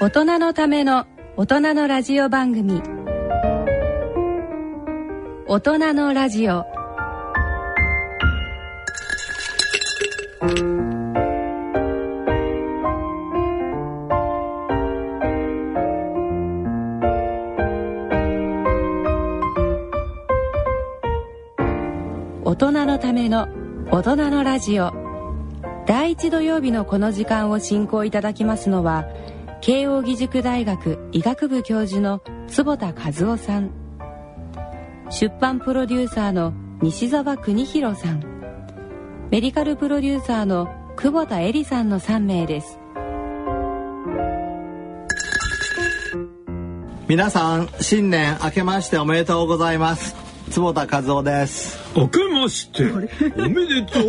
大人のための大人のラジオ番組。大人のラジオ。大人のための大人のラジオ。第一土曜日のこの時間を進行いただきますのは慶應義塾大学医学部教授の坪田和夫さん。出版プロデューサーの西澤邦弘さん。メディカルプロデューサーの久保田恵里さんの3名です。皆さん新年明けましておめでとうございます。坪田和夫です。明けましておめでと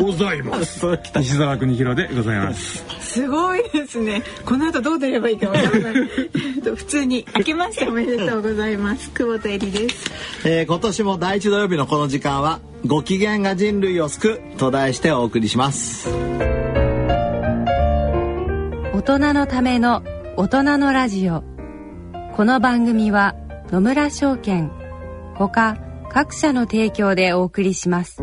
うございます。西澤邦弘でございますすごいですね。この後どう出ればいいかわからない。普通に明けましておめでとうございます。久保田恵里です、えー今年も第一土曜日のこの時間はご機嫌が人類を救うと題してお送りします。大人のための大人のラジオ。この番組は野村証券ほか各社の提供でお送りします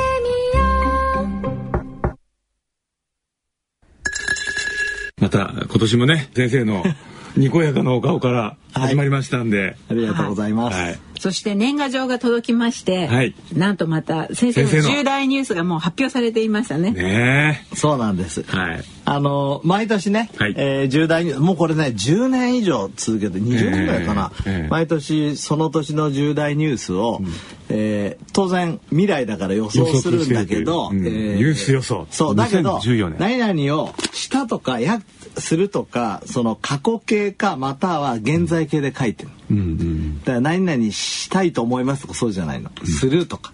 た今年もね先生の にこやかなお顔から始まりましたんで、ありがとうございます、はい。そして年賀状が届きまして、はい。なんとまた先生の重大ニュースがもう発表されていましたね。ねそうなんです。えはい。あの毎年ね、はい。えー重大にもうこれね10年以上続けて20年ぐらいかな、ええ。ええ毎年その年の重大ニュースを、えー当然未来だから予想するんだけど、う。ん。ニュース予想。そうだけど2014年。何々をしたとかやするとかその過去形かまたは現在形で書いてる、うんうん。だから何々したいと思いますとかそうじゃないの、するとか。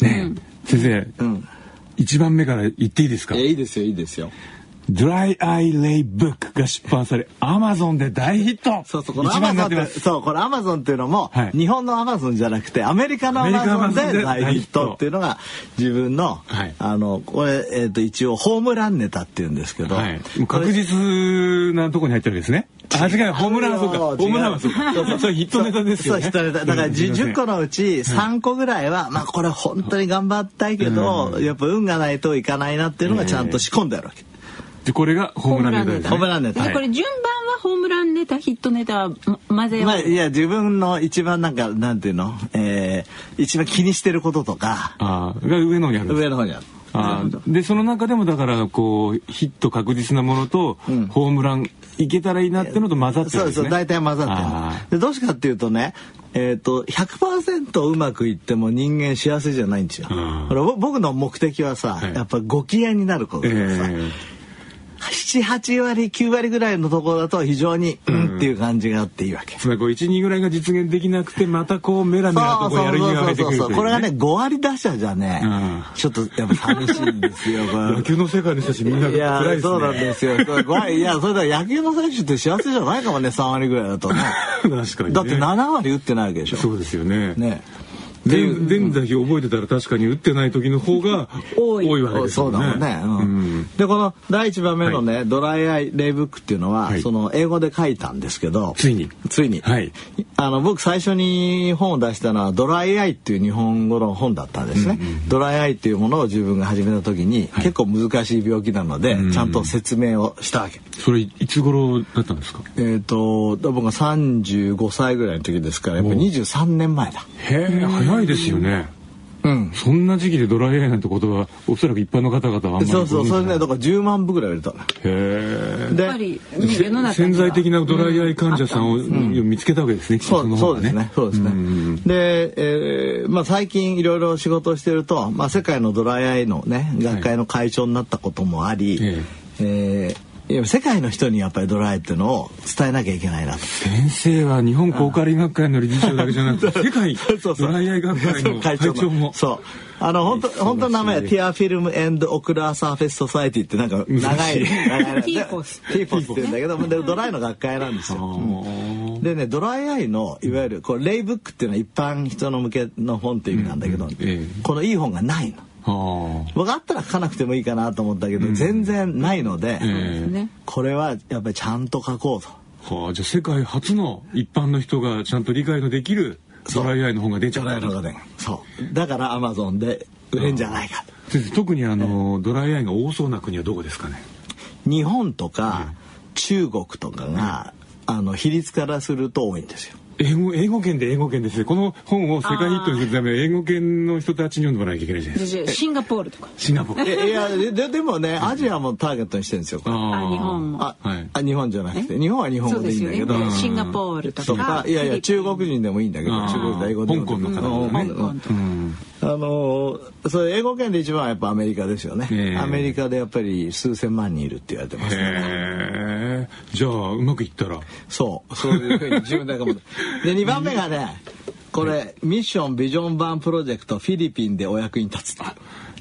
ねえ先生うん。一番目から言っていいですか？いいですよいいですよドライアイレイブックが出版されアマゾンで大ヒットそうそう、この一アマゾンって、そう、これアマゾンっていうのも、はい日本のアマゾンじゃなくて、アメリカのアマゾンでで大ヒットっていうのが、自分の、はいあの、これ、えっ、と、一応、ホームランネタっていうんですけど、はい、確実なとこに入ってるわけですね。あ、違う、ホームランはそうか。ホームランはそうか。そうそうそれヒットネタですよそう、ね。ヒットネタ。だから、うんすいません10個のうち3個ぐらいは、まあ、これ本当に頑張ったいけど、やっぱ運がないといかないなっていうのがちゃんと仕込んであるわけ。で、これがホームランネタです、ね。ホームランネタ。でこれ順番はホームランネタヒットネタま混ぜまあ、いや、自分の一番なんか、なんていうの、えー、一番気にしてることとか、ああ、が上の方にあるんです。上の方にある。あーでその中でもだからこうヒット確実なものと、うん。ホームランいけたらいいなってのと混ざってるんですね。そうそう大体混ざってあるでどうしてかっていうとねえっ、と100%うまくいっても人間幸せじゃないんですよ。僕の目的はさ、はい。やっぱご機嫌になることえでさ、え78割9割ぐらいのところだと非常にうんっていう感じがあっていいわけ。つまりこう12ぐらいが実現できなくてまたこうメラメラとこうやる気が出てくるという、ね、これがね5割打者じゃね、うんちょっとやっぱ寂しいんですよ。これ 野球の世界の人たちみんないや辛いですねそうなんですよ。怖いいやそれでは野球の選手って幸せじゃないかもね3割ぐらいだとね。確かに、ね、だって7割打ってないわけでしょ。そうですよねね。全全打表覚えてたら確かに打ってない時の方が多い。わけですそうよね。だもんね、うん。うん。でこの第一番目のね、ドライアイレイブックっていうのは、はい。その英語で書いたんですけどついに。ついに、はい。あの僕最初に本を出したのはドライアイっていう日本語の本だったんですね、ドライアイっていうものを自分が始めた時に、結構難しい病気なので、ちゃんと説明をしたわけ。それいつ頃だったんですか？えっ、と僕が35歳ぐらいの時ですからやっぱり23年前だ。へえ早いですよね。うんそんな時期でドライアイなんてことはおそらく一般の方々はあんまりそうそうそれねへだから10万部ぐらい売れたの。え。でやっぱり、ね、世の中には潜在的なドライアイ患者さんをん見つけたわけですね。うの方がそうですね。そうですね。んで、えーまあ最近いろいろ仕事をしてると、まあ世界のドライアイのね学会の会長になったこともあり、ええーいや世界の人にやっぱりドライっていうのを伝えなきゃいけないなと。先生は日本抗加齢学会の理事長だけじゃなくて世界ドライアイ学会の会長も。そう。あの本当本当の名前は Tear Film and Ocular Surface Society ってなんか長い長い TFOS。TFOS って言うんだけどでドライの学会なんですよ。うんでねドライアイのいわゆるこう lay book っていうのは一般人の向けの本っていう意味なんだけど、ええ。このいい本がないの。ああ僕あったら書かなくてもいいかなと思ったけど、全然ないので、ええね。これはやっぱりちゃんと書こうと。はあ、じゃあ世界初の一般の人がちゃんと理解のできるドライアイの本が出ちゃったドライのがね。そう。だからアマゾンで売れんじゃないか。と。先生特にあの、ドライアイが多そうな国はどこですかね？日本とか中国とかが、あの比率からすると多いんですよ。英語英語圏で英語圏です。ねこの本を世界ヒットにするために英語圏の人たちに読んでもらわなきゃいけないじゃないですかでシンガポールとか。シンガポール。えいやでででもねアジアもターゲットにしてるんですよ。ああ日本も。あ、はい。あ日本じゃなくて。日本は日本語でいいんだけど。シンガポールととかか。いやいや中国人でもいいんだけど中国で英語で香港の方うんね。香港とか。うん。あのーそれ英語圏で一番はやっぱアメリカですよね、ええアメリカでやっぱり数千万人いるって言われてますね。へえじゃあうまくいったら。そう。そういうふうに自分で思ってで2番目がねこれ、ミッションビジョン版プロジェクトフィリピンでお役に立つと。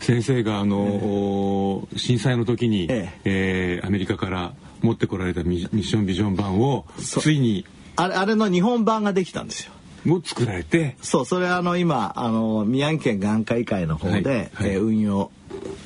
先生があの、お震災の時に、ええ。ーアメリカから持ってこられたミミッションビジョン版をついにあれあれの日本版ができたんですよ。を作られて。そうそれあの今あの宮城県眼科医会の方で、はいはい。えー運用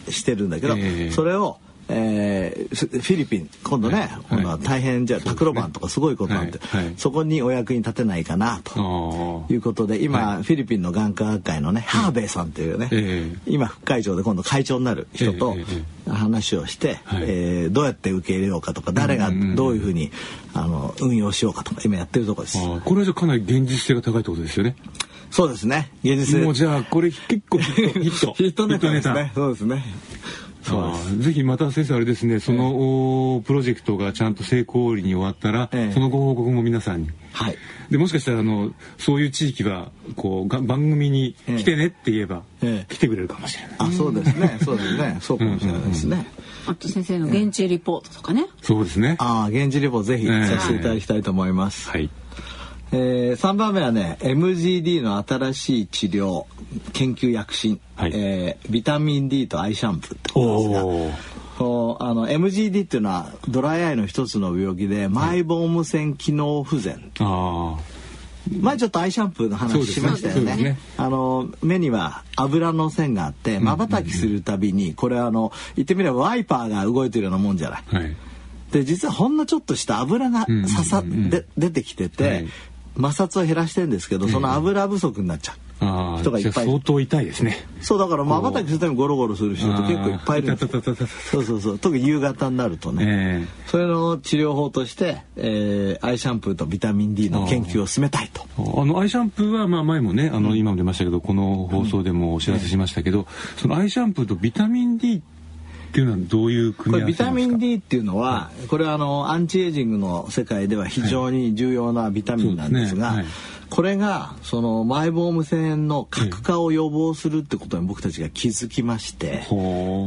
してるんだけど、ええ。それを、えーフフィリピン今度ね、はい。大変じゃあタクロバンとかすごいことなんで、はい。はい。そこにお役に立てないかなと。あいうことで今、フィリピンの眼科学会のね、ハーベイさんっていうね、ええ。今副会長で今度会長になる人とええ話をして、はい。えーどうやって受け入れようかとか誰がどういうふうにあの運用しようかとか今やってるところです。あこれはじゃあかなり現実性が高いってことですよね。そうですね。現実。もうじゃあこれ結構ヒットヒット。ネタ。ですね。そうですね。そうであーぜひまた先生あれですねその、おプロジェクトがちゃんと成功裏に終わったら、ええ。そのご報告も皆さんに。はい。でもしかしたらあのそういう地域はこうが番組に来てねって言えば、ええ。来てくれるかもしれない、あ、そうですね。そうですね。そうかもしれないですね。あと先生の現地リポートとかね。そうですね。ああ、現地レポぜひさせていただきたいと思います。はいえー、3番目はね MGD の新しい治療研究躍進、はい。えービタミン D とアイシャンプーってことですが。うあの MGD っていうのはドライアイの一つの病気でマイボーム腺機能不全、あ前ちょっとアイシャンプーの話しましたよね。ね。あの目には油の線があってまばたきするたびにこれはあの言ってみればワイパーが動いてるようなもんじゃない。あはい。で実はほんのちょっとした油がさ、うんうんで出てきてて、はい摩擦を減らしてるんですけどその油不足になっちゃう、人がいっぱい。相当痛いですね。そうだからまばたきするためにゴロゴロする人って結構いっぱいいるんですそうそうそう。特に夕方になるとね、えそれの治療法として、えーアイシャンプーとビタミン D の研究を進めたいと。えあ。のアイシャンプーはまあ前もねあの今も出ましたけどこの放送でもお知らせしましたけど、そのアイシャンプーとビタミン D っていうのはどういう組こみ合わせですか？れビタミン D っていうのは、これはあのアンチエイジングの世界では非常に重要なビタミンなんですが、これがそのマイボーム腺の核化を予防するってことに僕たちが気づきまして、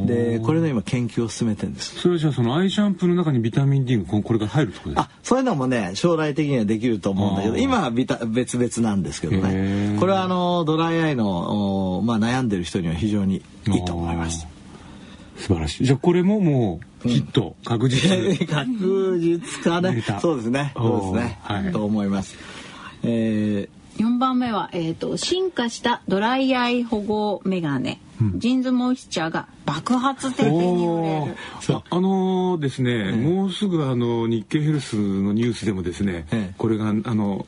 でこれの今研究を進めてるんです。それじゃあそのアイシャンプーの中にビタミン D がここれが入るってことですか？あそういうのもね将来的にはできると思うんだけど今はビタ別々なんですけどへねー。これはあのドライアイの、おまあ、悩んでる人には非常にいいと思います。素晴らしい。じゃあこれももうヒット、確実。確実かねそうですね。そうですね、はい。と思います、えー。4番目は、えー、と進化したドライアイ保護メガネ、ジンズモイスチャーが爆発的に売れる。ああのーですね、もうすぐあの日経ヘルスのニュースでもですね、ええ。これがあの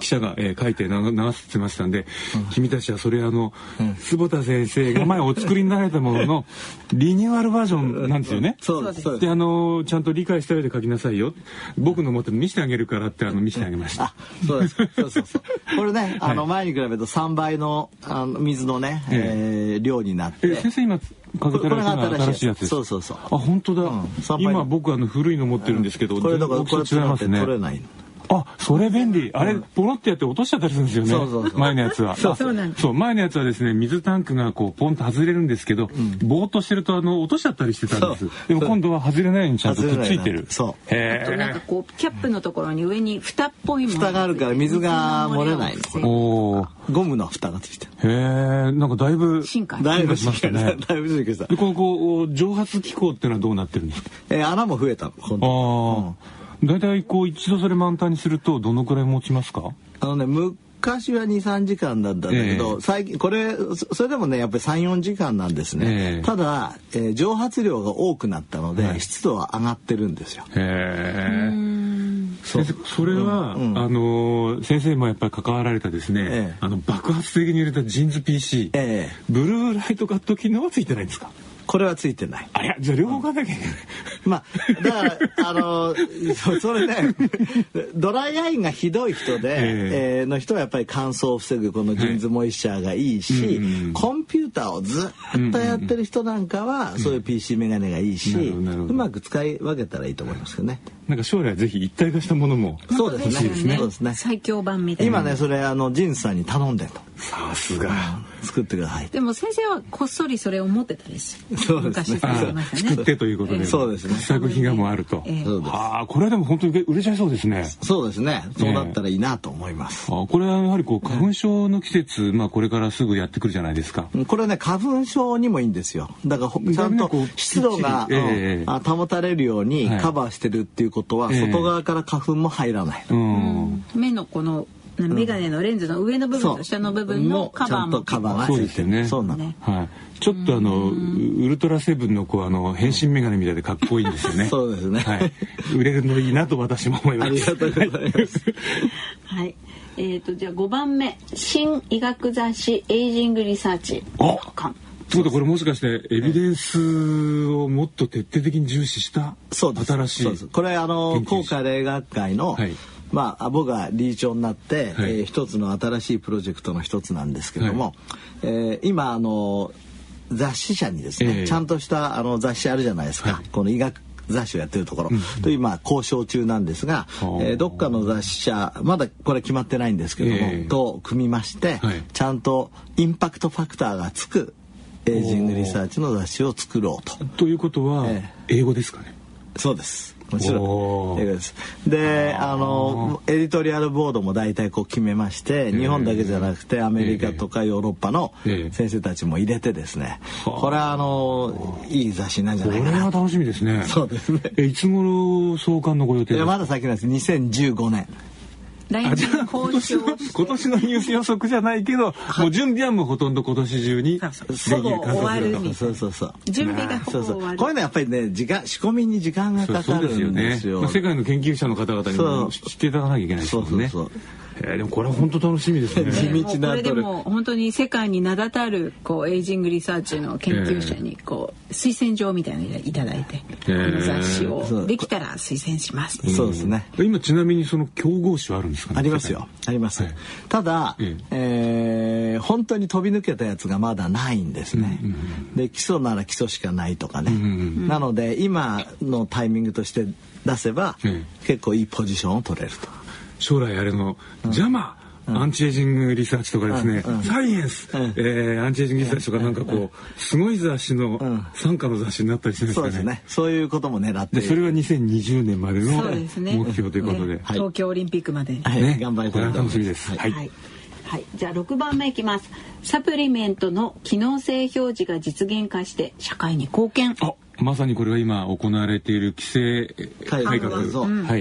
記者が、えー書いて流流してましたんで、君たちはそれあの、坪田先生が前お作りになられたものの リニューアルバージョンなんですよね。そうです。であのーちゃんと理解した上で書きなさいよ。僕の持って見せてあげるからってあの見せてあげました。あ、そうです。そうそうそう。これね、あの前に比べると3倍のあの水のね、えー量になって。え先生今かけてられたのが新しいやつです。そうそうそう。あ本当だ、うん。今僕あの古いの持ってるんですけど、これだから全然大きさ違いますね。取れないの。あそれ便利。あれポロってやって落としちゃったりするんですよね。そうそうそう。前のやつは。そうそう前のやつはですね水タンクがこうポンと外れるんですけど、ぼーっとしてるとあの落としちゃったりしてたんです。そう。でも今度は外れないようにちゃんとくっついてる。そう。へあとなんかえこうキャップのところに上に蓋っぽいもの蓋があるから水が漏れないおー。ゴムの蓋がついてる。へえなんかだいぶ進化だいぶ進化しました。ねだいぶ進化した。で。このこう蒸発機構っていうのはどうなってるんですか？えー穴も増えた。ああ、大体こう一度それ満タンにするとどのくらい持ちますか？あのね、昔は2、3時間だったんだけど、ええ。最近、これ、そそれでもね、やっぱり3、4時間なんですね。ええ。ただ、えー蒸発量が多くなったので、はい。湿度は上がってるんですよ。へえ。そう先生それは、うん。うん。あのー先生もやっぱり関わられたですね、ええ。あの爆発的に入れたジーンズ PC、ええ。ブルーライトカット機能はついてないんですか？これはついてない。あいやじゃあ両方買わなきゃいけない、まあ、だから、あの、そそれね、ドライアイがひどい人で、ええ。ーの人はやっぱり乾燥を防ぐこのジーンズモイスチャーがいいし、うんうんコンピューターをずっとやってる人なんかは、そういう PC メガネがいいし、なるほどなるほど。うまく使い分けたらいいと思いますけどね。なんか将来ぜひ一体化したものもそうですね。そうですね。最強版みたいな。今ね、それ、あの、ジンスさんに頼んでると。さすが、作ってください。でも先生はこっそりそれを持ってたりするそうですね。昔されてましたね。作ってということで、そうですね。試作品がもうあると、ええ。そうです。ああこれはでも本当に売れちゃいそうですね。そうですね。そうだったらいいなと思います。あこれはやはりこう花粉症の季節、まあこれからすぐやってくるじゃないですか、これね花粉症にもいいんですよ。だからほちゃんと湿度が、保たれるようにはい。カバーしてるっていうことは、ええ。外側から花粉も入らない、うん。目のこのメガネのレンズの上の部分と下の部分のカバーも。ちゃんとカバーがそうついてるですよね。そうなの、ね。はい、ちょっとあのウウルトラセブンのこうあの変身メガネみたいでかっこいいんですよね。そうですね。はい、売れるのいいなと私も思います。ありがとうございます。はい。えー、とじゃあ5番目。新医学雑誌 Aging Research お。刊ということはこれもしかしてエビデンスをもっと徹底的に重視した新しいこれあの抗加齢学会の、はい。まあ僕が理事長になって、はい。えー一つの新しいプロジェクトの一つなんですけども、えー今あの雑誌社にですね、ええ。ちゃんとしたあの雑誌あるじゃないですか、はい。この医学雑誌をやってるところ、と今交渉中なんですが、はあ。えーどっかの雑誌社まだこれ決まってないんですけども、ええ。と組みまして、はい。ちゃんと impact factor がつく Aging Research の雑誌を作ろうと。ということはえ英語ですかね？そうです。もちろん。英語です。で、あの、エディトリアルボードも大体こう決めまして、日本だけじゃなくてアメリカとかヨーロッパのええ先生たちも入れてですね、はあこれはあの、いい雑誌なんじゃこれないかなと。は楽しみですね。そうですねえいつ頃創刊のご予定ですか？いやまだ先なんです。2015年。来年交渉今年のニュース予測じゃないけど、もう準備はもうほとんど今年中にでそうきるほぼ終わるみたいそうそうそう。準備がほそうそう。ぼ終わるこういうのはやっぱりね、時間、仕込みに時間がかかるそうそうですよねんですよ。まあ、世界の研究者の方々にそうも知っていただかなきゃいけないですもんね。そうそうえーでもこれは本当楽しみですね。地道もうこれでも本当に世界に名だたるこう Aging Research の研究者にこう推薦状みたいなのいただいて、この雑誌をできたら推薦します。そうですね。今ちなみにその競合誌あるんですかね？ありますよ。あります。はいただ、ええー本当に飛び抜けたやつがまだないんですね。で、基礎なら基礎しかないとかね。んなので、今のタイミングとして出せば、え結構いいポジションを取れると。将来あれの、 JAMA Anti-Aging Research とかですね、サイエンス、うんえー Anti-Aging Research とかなんかこう、すごい雑誌のん傘下の雑誌になったりするんですかね。そうですね。そういうことも狙ってでそれは2020年までの目標ということで。ね東京オリンピックまでに。はい、ね頑張りたいと思い楽しみです。はい。はい。はい、じゃあ6番目いきます。サプリメントの機能性表示が実現化して社会に貢献。あまさにこれは今行われている規制改革。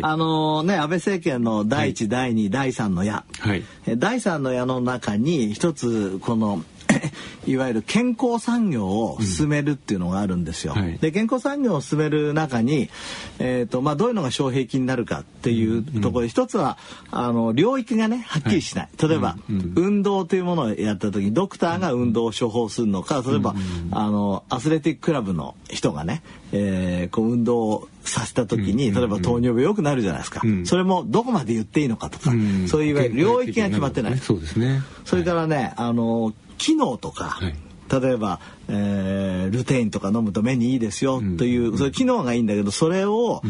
あのね安倍政権の第一、第二第三の矢、はい、第三の矢の中に一つこの いわゆる健康産業を進めるっていうのがあるんですよ。うん。はい、で健康産業を進める中に、えーとまあ、どういうのが障壁になるかっていうところで、うん、一つはあの領域がねはっきりしない、はい、例えば、うん、運動というものをやった時にドクターが運動を処方するのか例えば、あのアスレティッククラブの人がね、えー、こう運動をさせた時に、例えば糖尿病良くなるじゃないですか、それもどこまで言っていいのかとか、そういういわゆる領域が決まってない。そうですね。それからねあの機能とか、はい、例えば、えー、ルテインとか飲むと目にいいですよという、うん、そういう機能がいいんだけどそれを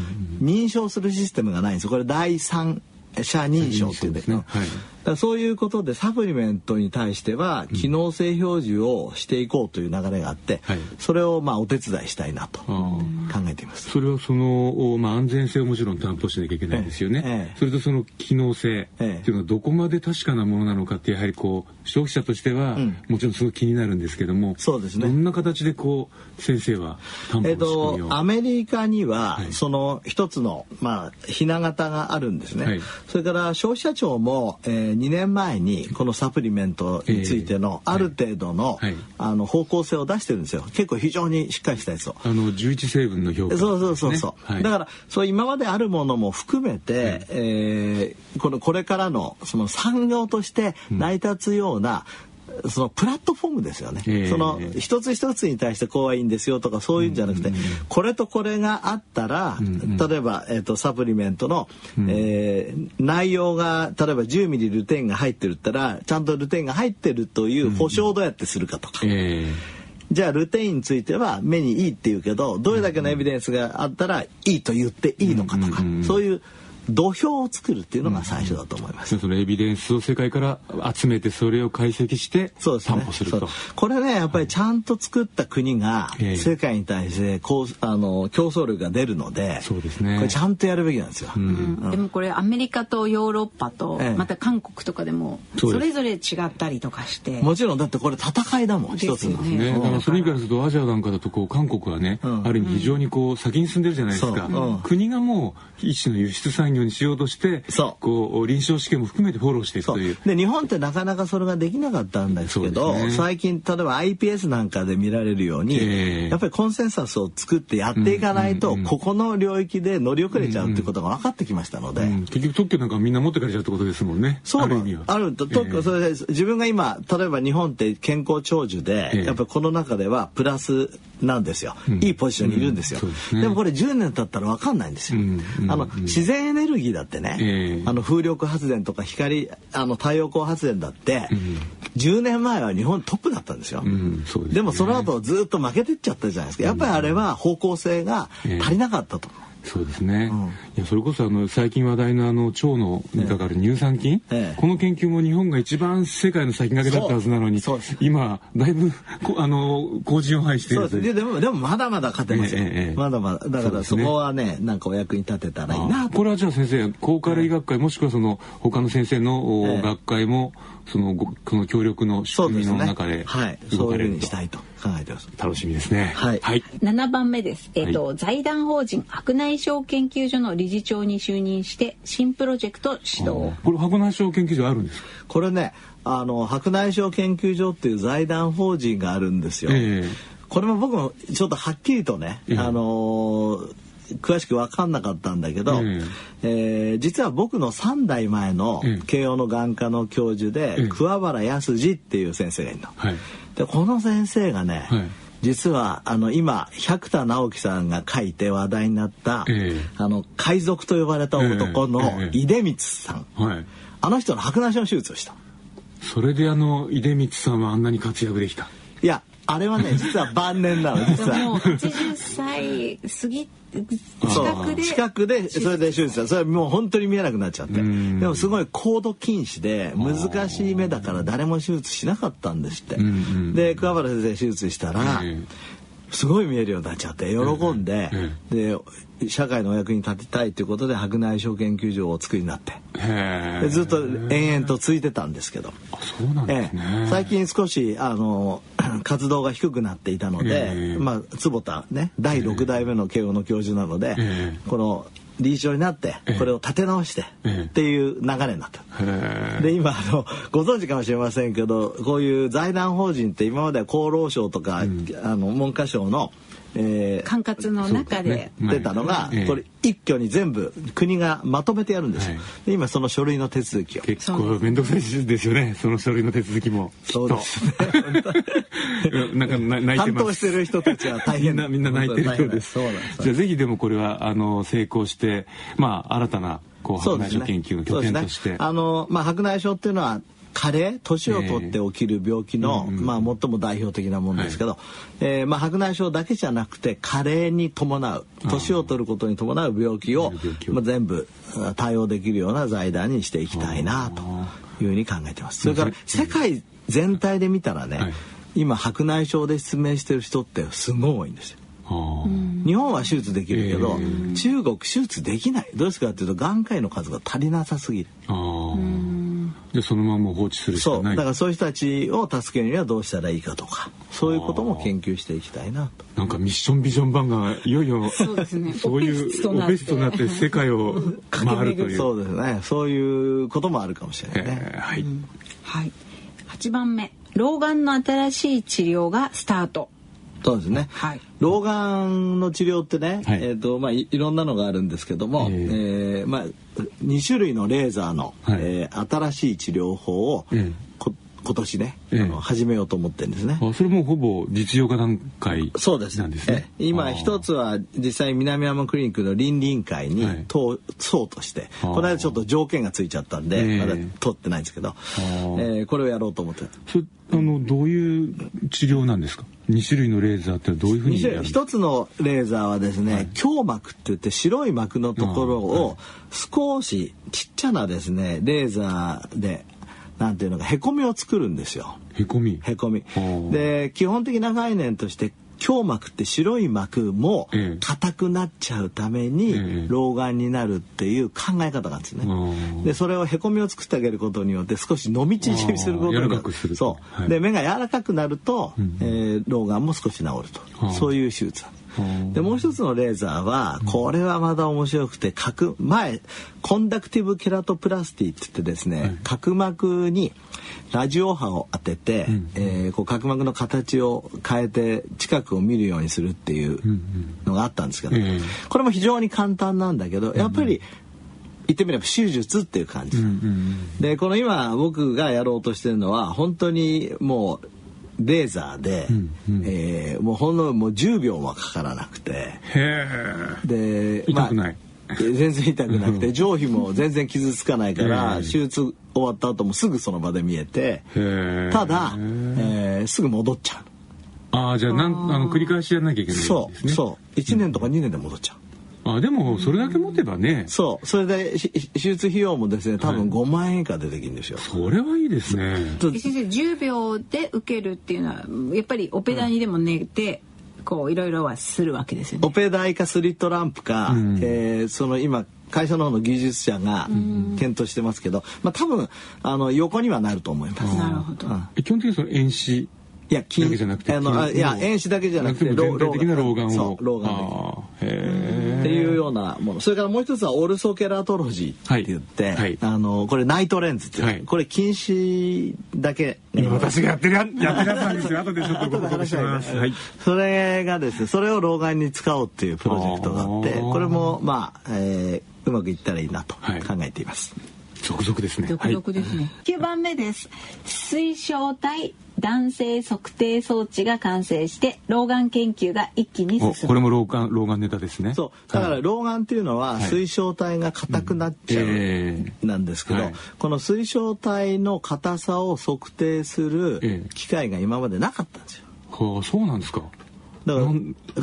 認証するシステムがないんですこれ第三者認証っていうんだけど、ね。はい、だそういうことでサプリメントに対しては機能性表示をしていこうという流れがあって、うん、それをまあお手伝いしたいなと考えています。それはその、まあ、安全性をもちろん担保しなきゃいけないですよね。ええ、それとその機能性っていうのはどこまで確かなものなのかってやはりこう消費者としては、もちろんすごい気になるんですけども、そうですね。どんな形でこう先生は担保えっ、とアメリカには、はい、その一つのまあひな形があるんですね。はい、それから消費者庁も、えー、2年前ににこのサプリメントについてのある程度の,、あの方向性を出してるんですよ。結構非常にしっかりしたやつを。あの11成分の評価、ね、そうそうそうそう、はい、だからそう今まであるものも含めて、はい、えー、このこれからのその産業として成り立つような、うんそのプラットフォームですよね、えー、その一つ一つに対してこうはいいんですよとかそういうんじゃなくて、うんうん、これとこれがあったら、うんうん、例えば、えーと、サプリメントの、うん、えー、内容が例えば10ミリルテインが入ってるったらちゃんとルテインが入ってるという保証をどうやってするかとか。えーじゃあルテインについては目にいいって言うけどどれだけのエビデンスがあったらいいと言っていいのかとか、そういう土俵を作るっていうのが最初だと思います。うん、そのエビデンスを世界から集めてそれを解析して担保すると。ね、これねやっぱりちゃんと作った国が世界に対してこうあの競争力が出るので、そうですね。これちゃんとやるべきなんですよ。うんうん、でもこれアメリカとヨーロッパと、また韓国とかでもそれぞれ違ったりとかして。もちろんだってこれ戦いだもん一つの。ね。だからそれからするとアジアなんかだとこう韓国はね、ある意味非常にこう先に進んでるじゃないですか。国がもう一種の輸出産業にしようとしてそう。こう臨床試験も含めてフォローしていくという。で日本ってなかなかそれができなかったんですけど、ね、最近例えば iPS なんかで見られるように、えー、やっぱりコンセンサスを作ってやっていかないと、うんうんうん、ここの領域で乗り遅れちゃうってことが分かってきましたので、うんうん、結局特許なんかみんな持ってかれちゃうってことですもんね。そうある意味は。ある。特許、それで自分が今例えば日本って健康長寿で、えー、やっぱりこの中ではプラスなんですよ、うん、いいポジションにいるんですよ、うん。でね、でもこれ10年経ったら分かんないんですよ、あの自然エネルギーだってね、えー、あの風力発電とか光あの太陽光発電だって、うん、10年前は日本トップだったんですよ、うんでね、でもその後ずっと負けてっちゃったじゃないですか。やっぱりあれは方向性が足りなかったと。えーそうですね、うん、いやそれこそあの最近話題のあの腸のにかかる乳酸菌、ええ、この研究も日本が一番世界の先駆けだったはずなのに今だいぶあの後陣を排している。そうででもでもまだまだ勝てますよ、え、まだまだ。だからそこはねなんかお役に立てたらいいなこれはじゃあ先生高カロリー学会もしくはその他の先生の学会も、そのこの協力の仕組みの中で動かれると、ねはい、したいと考えてます楽しみです。ねはい、はい、7番目です。えっ、ー、と、はい、財団法人白内障研究所の理事長に就任して新プロジェクト指導これ白内障研究所あるんですこれねあの白内障研究所っていう財団法人があるんですよ、えー、これも僕もちょっとはっきりとね、えー、あのー詳しく分かんなかったんだけど、うん、えー、実は僕の3代前の慶応の眼科の教授で、うん、桑原康二っていう先生がいるの。はい、でこの先生がね、はい。実はあの今百田直樹さんが書いて話題になった、えー、あの海賊と呼ばれた男の出光さん、えーえーはい、あの人の白内障手術をした。それであの出光さんはあんなに活躍できた。いやあれはね実は晩年なの実は。もう80歳過ぎ近くで。近くでそれで手術それはもう本当に見えなくなっちゃって。でもすごい高度近視で難しい目だから誰も手術しなかったんですって。で桑原先生手術したらすごい見えるようになっちゃって喜んで、で社会のお役に立てたいということで白内障研究所をお作りになって。ずっと延々と続いてたんですけど。そうなんですね、最近少しあの 活動が低くなっていたので、まあ坪田ね第6代目の慶応の教授なので、この理事長になってこれを立て直してっていう流れになった。で今あのご存知かもしれませんけどこういう財団法人って今までは厚労省とか、うん、あの文科省のえー、管轄の中で。出たのが、これ一挙に全部国がまとめてやるんですよ、で今その書類の手続きを。結構面倒くさいですよね。その書類の手続きも。そうですね。なんか泣いて担当してる人たちは大変。みんなみんな泣いてるようです。じゃあぜひでもこれはあの成功してまあ新たなこう白内障研究の拠点として、ね、あのまあ白内障っていうのは加齢年を取って起きる病気の、えー、まあ、最も代表的なものですけど、はい、えー、まあ、白内障だけじゃなくて加齢に伴う年を取ることに伴う病気をまあ、全部対応できるような財団にしていきたいなというふうに考えてます。それから世界全体で見たらね、はい、今白内障で失明してる人ってすごい多いんですよ。日本は手術できるけど、中国手術できない。どうですかっていうと眼科医の数が足りなさすぎる。でそのまま放置するしかない。だからそういう人たちを助けるにはどうしたらいいかとかそういうことも研究していきたいなと。なんかミッションビジョン版がいよいよそうです、ね、そういうオペスとなって。世界を回るという。そうですね。そういうこともあるかもしれないね、えー、はい、うん、はい。8番目。老眼の新しい治療がスタートそうですね、はい、老眼の治療ってね、はい、えーとまあ、いろんなのがあるんですけども、えー、えー、まあ、2種類のレーザーの、はい、えー、新しい治療法を、えー、今年ね、ええ、あの始めようと思ってるんですね。それもほぼ実用化段階そうですなんです。ね。今一つは実際南山クリニックの倫理委員会に通そうとして、この間ちょっと条件がついちゃったんで、まだ通ってないんですけど、えー、これをやろうと思ってそれあのどういう治療なんですか？2種類のレーザーってどういうふうに一つのレーザーはですね、はい、強膜って言って白い膜のところを少しちっちゃなですねレーザーでなんていうのかへこみを作るんですよ。へこみ？へこみ。で基本的な概念として強膜って白い膜も硬くなっちゃうために老眼になるっていう考え方なんですね。でそれをへこみを作ってあげることによって少し伸び縮みすることにそう、はい、で目が柔らかくなると、うん、えー、老眼も少し治ると。そういう手術。なんです。でもう一つのレーザーはこれはまだ面白くて角前コンダクティブケラトプラスティって言ってですね、角膜にラジオ波を当てて、うん、えー、こう角膜の形を変えて近くを見るようにするっていうのがあったんですけど、これも非常に簡単なんだけどやっぱり言ってみれば手術っていう感じ、でこの今僕がやろうとしてるのは本当にもうレーザーで、うんうん、えー、もうほんのもう10秒もかからなくて。で痛くない、まあ、全然痛くなくて上皮も全然傷つかないから 手術終わった後もすぐその場で見えてただ、えー、すぐ戻っちゃう。ああじゃあなんあの繰り返しやらなきゃいけない、ね、そうそう。1年とか2年で戻っちゃう。あでもそれだけ持てばね、そう。それで手術費用もですね多分5万円以下でできるんですよ、はい、それはいいですね。先生10秒で受けるっていうのはやっぱりオペ台にでも寝て、うん、こういろいろはするわけですよね。オペ台かスリットランプか、うん、えー、その今会社の方の技術者が検討してますけど、まあ多分あの横にはなると思います。なるほど。うん、基本的にその遠視いや、金だけじゃなくて、あの、いや、遠視だけじゃなくて、全体的な老眼を。老眼っていうようなもの。それからもう一つはオルソケラトロジーって言って、はい、あの、これナイトレンズって、はい、これ近視だけ。私がやってるや、やってるやつなんですよ。後でちょっとご報告します。はい。それがですね、それを老眼に使おうっていうプロジェクトがあって、これも、まあ、えー、うまくいったらいいなと考えています。はい続々ですね。続々ですね。九、はい、番目です。水晶体男性測定装置が完成して老眼研究が一気に進む。これも老眼老眼ネタですね。そう。だから老眼っていうのは水晶体が硬くなっちゃうなんですけど、この水晶体の硬さを測定する機会が今までなかったんですよ。はあ、そうなんですか。だから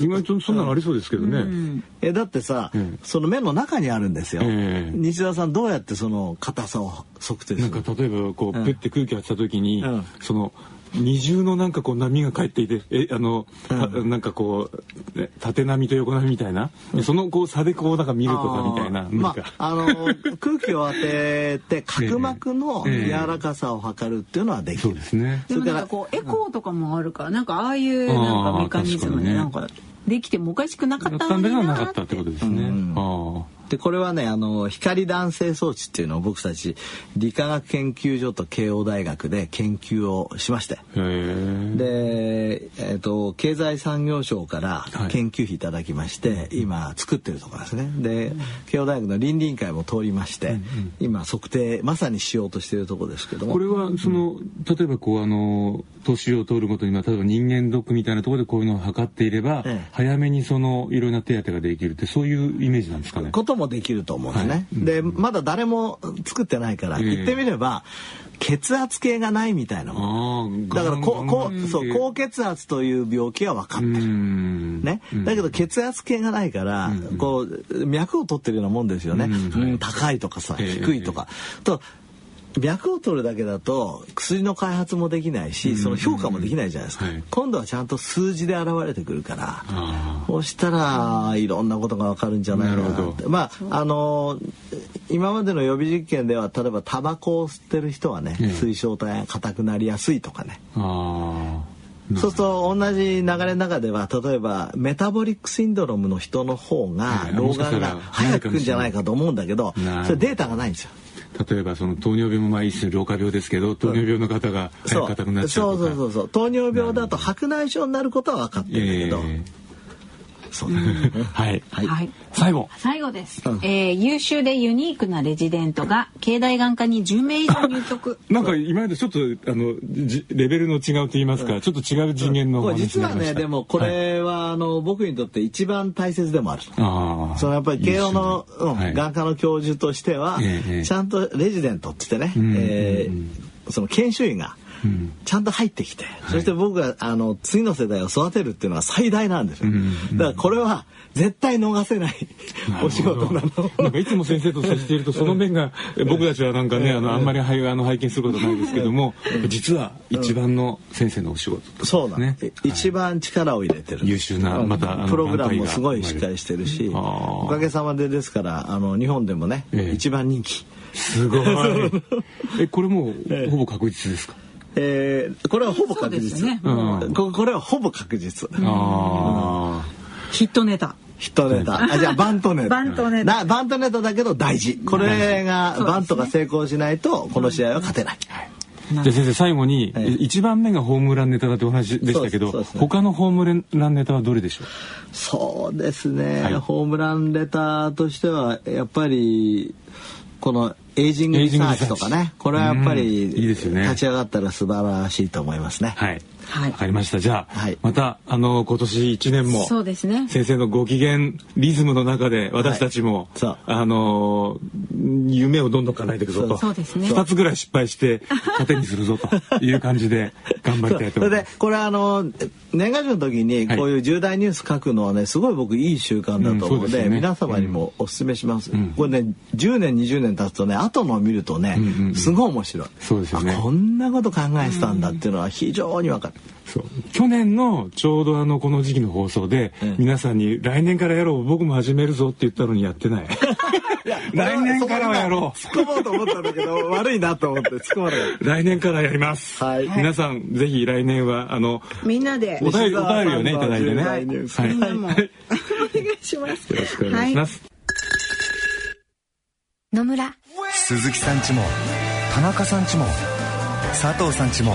意外とそんなのありそうですけどね。うん、えだってさ、うん、その目の中にあるんですよ。えー、西田さんどうやってその硬さを測定する？なんか例えばこう、うん、ペッて空気当てた時に、その二重のなんかこう波が返っていてえあの、うん、なんかこう縦波と横波みたいな、うん、そのこう差でこうなんか見るとかみたいなまあ、あの空気を当てて角膜の柔らかさを測るっていうのはできる、ええ、そうですね。それからこうエコーとかもあるからなんかああいうなんかメカニズムでなんかできてもおかしくなかったんだなかったってことですね、うん、ああでこれはねあの光弾性装置っていうのを僕たち理化学研究所と慶応大学で研究をしまして。で、えーと、経済産業省から研究費いただきまして、はい、今作ってるところですね。で慶応大学の倫理委員会も通りまして、うんうん、今測定まさにしようとしているところですけども。これはその、うん、例えばこうあの年を通るごとに、まあ、例えば人間ドックみたいなところでこういうのを測っていれば、ええ、早めにそのいろんな手当てができるってそういうイメージなんですかね。こともできると思うんですね。はい、でまだ誰も作ってないから、言ってみれば血圧計がないみたいなもん。だからここそう高血圧という病気は分かってる、ね、だけど血圧計がないから、こう脈を取ってるようなもんですよね、うん、高いとかさ、低いとか。と脈を取るだけだと薬の開発もできないしその評価もできないじゃないですか、はい、今度はちゃんと数字で現れてくるから。そうしたらいろんなことがわかるんじゃないかなって。まああの今までの予備実験では例えばタバコを吸ってる人はね、水晶体が硬くなりやすいとかね。そうすると同じ流れの中では例えばメタボリックシンドロームの人の方が老眼が早くくんじゃないかと思うんだけど。それデータがないんですよ。例えばその糖尿病もまあ一種老化病ですけど糖尿病の方が早く硬くなっちゃうとか。そう。そうそう糖尿病だと白内障になることは分かってるんだけど、えーそう。はい、はい、最後。最後です、うん、えー、優秀でユニークなレジデントが経大眼科に10名以上入局。なんか今までちょっとあのレベルの違うと言いますか、うん、ちょっと違う次元の話実はねでもこれは、はい、あの僕にとって一番大切でもある。あそのやっぱり慶応の、うんはい、眼科の教授としては、えー、ちゃんとレジデントって言ってね、えー、その研修医がちゃんと入ってきて、うん、そして僕があの次の世代を育てるっていうのは最大なんですよ。だからこれは絶対逃せないお仕事なの。なんかいつも先生と接しているとその面が 僕たちはなんかねあのあんまり拝あの拝見することないですけども実は一番の先生のお仕事、ね、そうなんね、一番力を入れてる。優秀なまたプログラムもすごいしっかりしてるしおかげさまでですからあの日本でもね、ええ、一番人気。すごい。えこれもほぼ確実ですか？えー、これはほぼ確実。ねうん、ここれはほぼ確実。あヒットネタ。ヒットネタ。あ、じゃあバントネタ。バントネタ。バントネタだけど大事。これが、バントが成功しないと、この試合は勝てない。じゃあ先生最後に1番目がホームランネタだってお話でしたけど、ね、他のホームランネタはどれでしょう？そうですね、はい、ホームランネタとしてはやっぱりこの Aging Research とかね。これはやっぱり立ち上がったら素晴らしいと思いますね。はいはい、わかりました。じゃあ、はい、またあの今年一年もそうですね。先生のご機嫌リズムの中で私たちも、はい、あの夢をどんどん叶えていくぞと。そう。ですね。2つぐらい失敗して 糧にするぞという感じで頑張りたいと思います。でこれあの年賀状の時にこういう重大ニュース書くのはねすごい僕いい習慣だと思うので,、皆様にもお勧めします、うん、これね10年20年経つとね後のを見るとね、すごい面白い。そうですよね。こんなこと考えてたんだっていうのは非常にわかる。そう。去年のちょうどあのこの時期の放送で、皆さんに来年からやろう僕も始めるぞって言ったのにやってない。来年からはやろう。突っ込もうと思ったんだけど 悪いなと思って突っ込まない。来年からやります、はい、皆さんぜひ来年はあのみんなでお便りお便りをねいただいてね。はい、みんなもお願いします。よろしくお願いします、野村。鈴木さんちも田中さんちも佐藤さんちも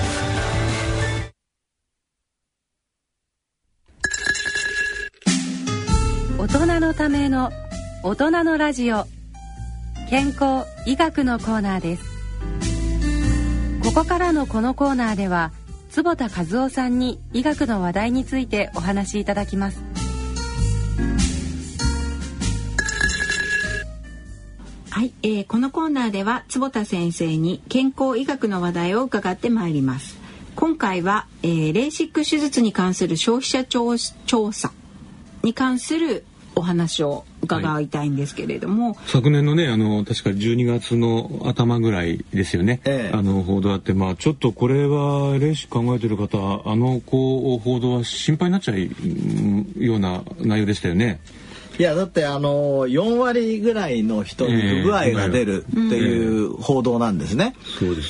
大人のラジオ。健康医学のコーナーです。ここからのこのコーナーでは坪田和夫さんに医学の話題についてお話しいただきます。はい、えー、このコーナーでは坪田先生に健康医学の話題を伺ってまいります。今回は、えー、レーシック手術に関する消費者調査に関するお話を伺いたいんですけれども、はい、昨年のねあの確か12月の頭ぐらいですよね、ええ、あの報道あってまあちょっとこれはレー考えてる方あのこう報道は心配になっちゃうような内容でしたよね。いやだってあの4割ぐらいの人に不具合が出るっていう報道なんですね。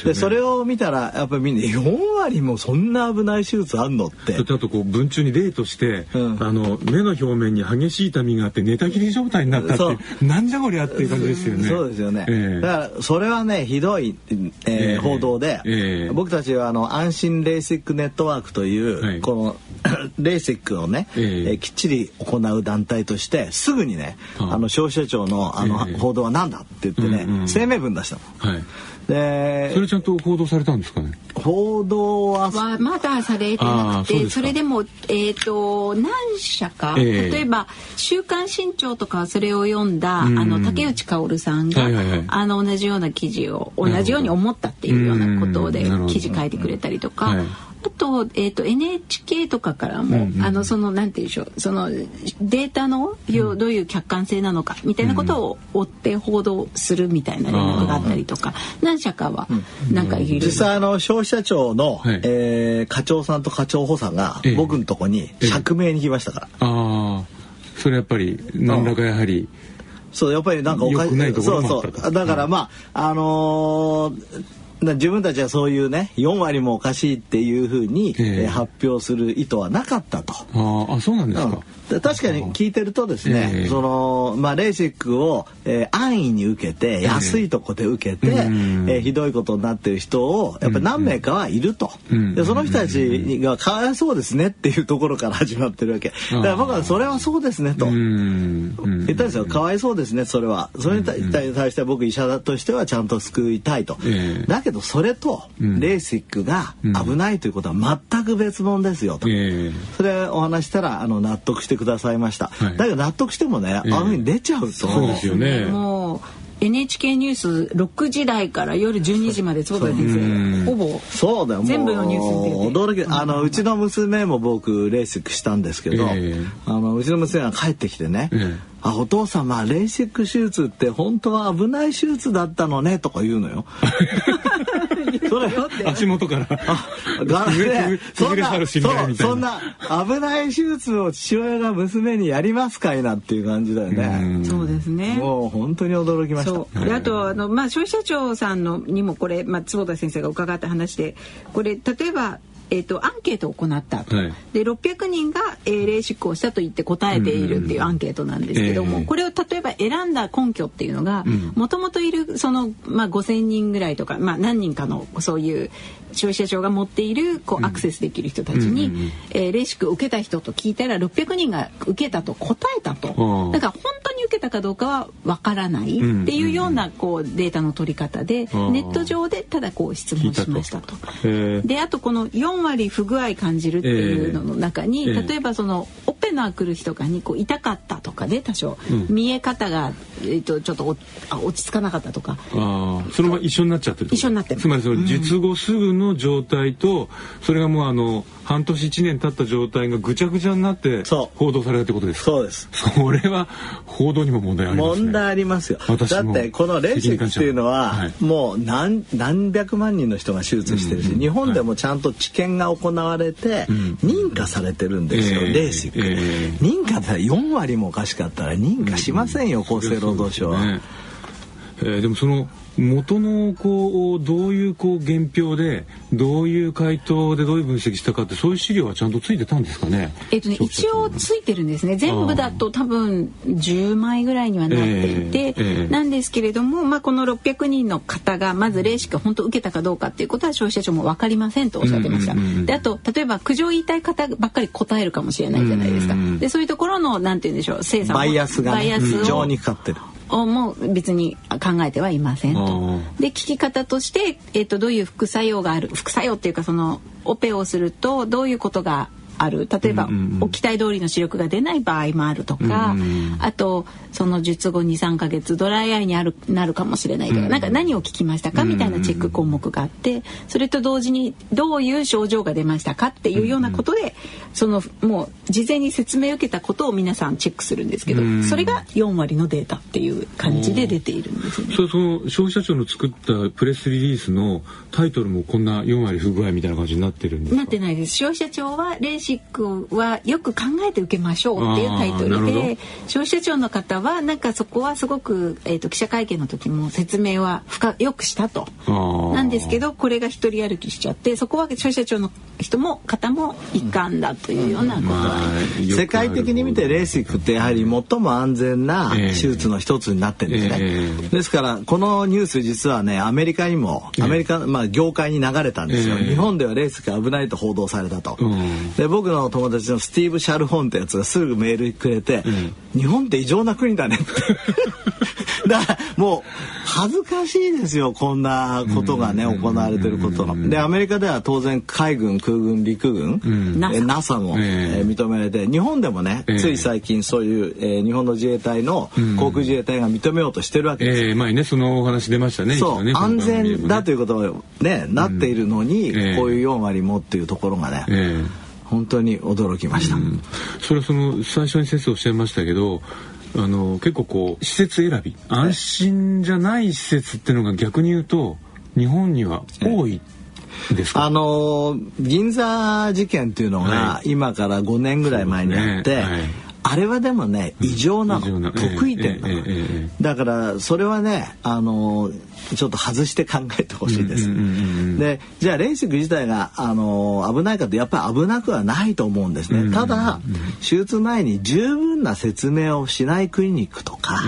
でそれを見たらやっぱりみんな4割もそんな危ない手術あんのって。あとこう文中に例として、うん、あの目の表面に激しい痛みがあって寝たきり状態になったってなんじゃこりゃっていう感じですよね。そうですよね。えー、だからそれはねひどい、えー、報道で、えー、僕たちはあの安心レーシックネットワークという、はい、この レーシックをね、えー、きっちり行う団体としてすぐにね、あ。の消費者庁のあの報道は何だって言ってね、声明文出したの。はい。でそれちゃんと報道されたんですかね？報道はまだされてなくてそれでも、えーと、何社か、えー、例えば「週刊新潮」とかそれを読んだ、あの竹内薫さんが、はいはいはい、あの同じような記事を同じように思ったっていうようなことで記事書いてくれたりとか。あと,、えーと、NHK とかからも、うんうん、あのそのなんていうんでしょうそのデータのよ、どういう客観性なのかみたいなことを追って報道するみたいな連絡があったりとか、うん、何社かはなんか実際あの消費者庁の、はい、えー、課長さんと課長補佐が僕のとこに釈明に来ましたから。えー、あそれやっぱり何らかやはり、そうやっぱりなんかおかしい。そうそう。だからまあ、あのー自分たちはそういうね4割もおかしいっていうふうに、えー、発表する意図はなかったと。ああそうなんですか、うん、確かに聞いてるとですね、えー、そのまあレーシックを、えー、安易に受けて安いとこで受けて、えー、えー、ひどいことになってる人をやっぱり何名かはいると、でその人たちがかわいそうですねっていうところから始まってるわけ。だから僕はそれはそうですねと。言ったんですよ。かわいそうですねそれは。それに対しては僕医者としてはちゃんと救いたいと。だけけどそれとレーシックが危ないということは全く別物ですよと、それお話したらあの納得してくださいました、はい、だけど納得してもね、ああいうふうに出ちゃうと。そうですよね。もう NHK ニュース6時台から夜12時までそうだ先生ほぼ。そうだよ。全部のニュースに驚き。あのうちの娘も僕レーシックしたんですけど、えー、あのうちの娘が帰ってきてね、えーあお父さんまあレーシック手術って本当は危ない手術だったのねとか言うのよ。それ足元から。あ、がね、そんなそんな危ない手術を父親が娘にやりますかいなっていう感じだよね。そうですね。もう本当に驚きました。であとあのまあ消費者庁さんのにもこれまあ坪田先生が伺った話でこれ例えばえーと、アンケートを行った、はい、で600人が、えー、レーシックをしたと言って答えているっていうアンケートなんですけども、うんうん、これを例えば選んだ根拠っていうのがもともといるその、まあ、5,000人ぐらいとか、まあ、何人かのそういう消費者庁が持っているこうアクセスできる人たちに、うん、えー、レーシック受けた人と聞いたら600人が受けたと答えたと。だから本当に受けたかどうかはわからないっていうようなこうデータの取り方で、ネット上でただこう質問しましたと。であとこの4割不具合感じるっていうのの中に、えー、例えばそのオペナー来る日とかにこう痛かったとかで多少、うん、見え方が、えーと、ちょっと落ち着かなかったとか。あそのまま一緒になっちゃってる一緒になってつまりその術後すぐの状態と、それがもうあの半年1年経った状態がぐちゃぐちゃになって報道されるってことですそうです。それは報道にも問題あります、ね、問題ありますよ。だってこのレーシックっていうのは、はい、もう何何百万人の人が手術してるし、うんうん、日本でもちゃんと治験が行われて、認可されてるんですよ、レーシック、えー、認可で4割もおかしかったら認可しませんよ、厚生労働省は。ねえー、でもその元のこうどういうこう原票でどういう回答でどういう分析したかってそういう資料はちゃんとついてたんですかね？えっとね一応ついてるんですね。全部だと多分10枚ぐらいにはなっていて、えーえー、なんですけれども、まあこの600人の方がまず霊視が本当受けたかどうかっていうことは消費者庁も分かりませんとおっしゃってました。であと例えば苦情言いたい方ばっかり答えるかもしれないじゃないですか。でそういうところのなんて言うんでしょう精査バイアスが、ね、バイアスを、情にかかってる。も別に考えてはいませんと。で聞き方として、えーと、どういう副作用がある副作用っていうかそのオペをするとどういうことがある？例えば、お期待通りの視力が出ない場合もあるとか、あとその術後23か月ドライアイにあるなるかもしれないとか、なんか何を聞きましたかみたいなチェック項目があってそれと同時にどういう症状が出ましたかっていうようなことで、そのもう事前に説明を受けたことを皆さんチェックするんですけど、それが4割のデータっていう感じで出ているんですね。そその消費者庁の作ったプレスリリースのタイトルもこんな4割不具合みたいな感じになってるんですなってないです。消費者庁はレーシックはよく考えて受けましょうっていうタイトルで消費者庁の方はなんかそこはすごく、えーと、記者会見の時も説明は深よくしたと。なんですけどこれが一人歩きしちゃってそこは消費者庁の人も方も一貫だというようなことは、うん、世界的に見てレーシックってやはり最も安全な手術の一つになってるんですね、えー、ですからこのニュース実はねアメリカにもアメリカ、まあ業界に流れたんですよ、えー、日本ではレースが危ないと報道されたと、うん、で僕の友達のスティーブ・シャルホンってやつがすぐメールくれて、うん、日本って異常な国だね。っ てだからもう恥ずかしいですよこんなことがね行われてることの。でアメリカでは当然海軍空軍陸軍、うん、NASA も、えー、認められて日本でもね、つい最近そういう、えー、日本の自衛隊の航空自衛隊が認めようとしてるわけです。えー、前ねそのお話出ましたね。そう、ね、安全だということをね、なっているのに、こういう4割もっていうところがね。えー本当に驚きました、うん、それはその最初に先生おっしゃいましたけどあの結構こう施設選び。安心じゃない施設っていうのが逆に言うと日本には多い。あの銀座事件っていうのが今から5年ぐらい前にあって、あれはでもね異常なの、得意点なの、だからそれはねあのちょっと外して考えてほしいです。でじゃあレーシック自体があの危ないかってやっぱり危なくはないと思うんですね。ただ手術前に十分な説明をしないクリニックとか、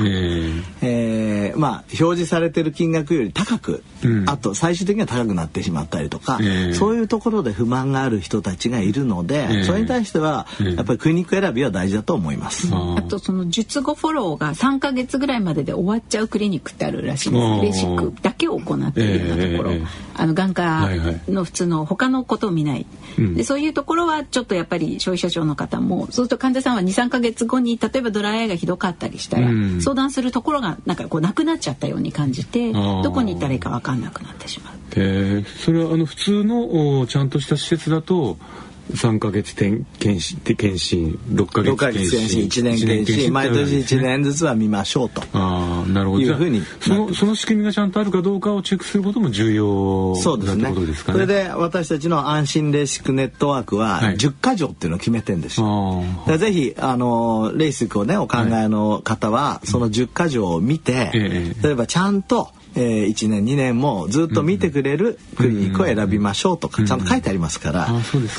えー、まあ表示されてる金額より高く、あと最終的には高くなってしまったりとか、そういうところで不満がある人たちがいるので、それに対してはやっぱりクリニック選びは大事だと思います。あとその術後フォローが3か月ぐらいまでで終わっちゃうクリニックってあるらしいです。レーシックだけを行っているようなところ、えー、あの眼科の普通の他のことを見ない、はいはい、でそういうところはちょっとやっぱり消費者庁の方もそうすると患者さんは23か月後に例えばドライアイがひどかったりしたら、うん、相談するところがなんかこうなくなっちゃったように感じてどこに行ったらいいか分かんなくなってしまう。え。ー、それはあの普通のちゃんとした施設だと3か月検診検診。6か月検診1年検診。毎年1年ずつは見ましょうと。あなるほど。いうふうにそのその仕組みがちゃんとあるかどうかをチェックすることも重要そうですね？ですかね。それで私たちの安心レーシックネットワークは10か条っていうのを決めてんですよ、はい、ぜひあのレーシックをねお考えの方は、その10か条を見て、例えばちゃんとえー、1年2年もずっと見てくれるクリニックを選びましょうとかちゃんと書いてありますから、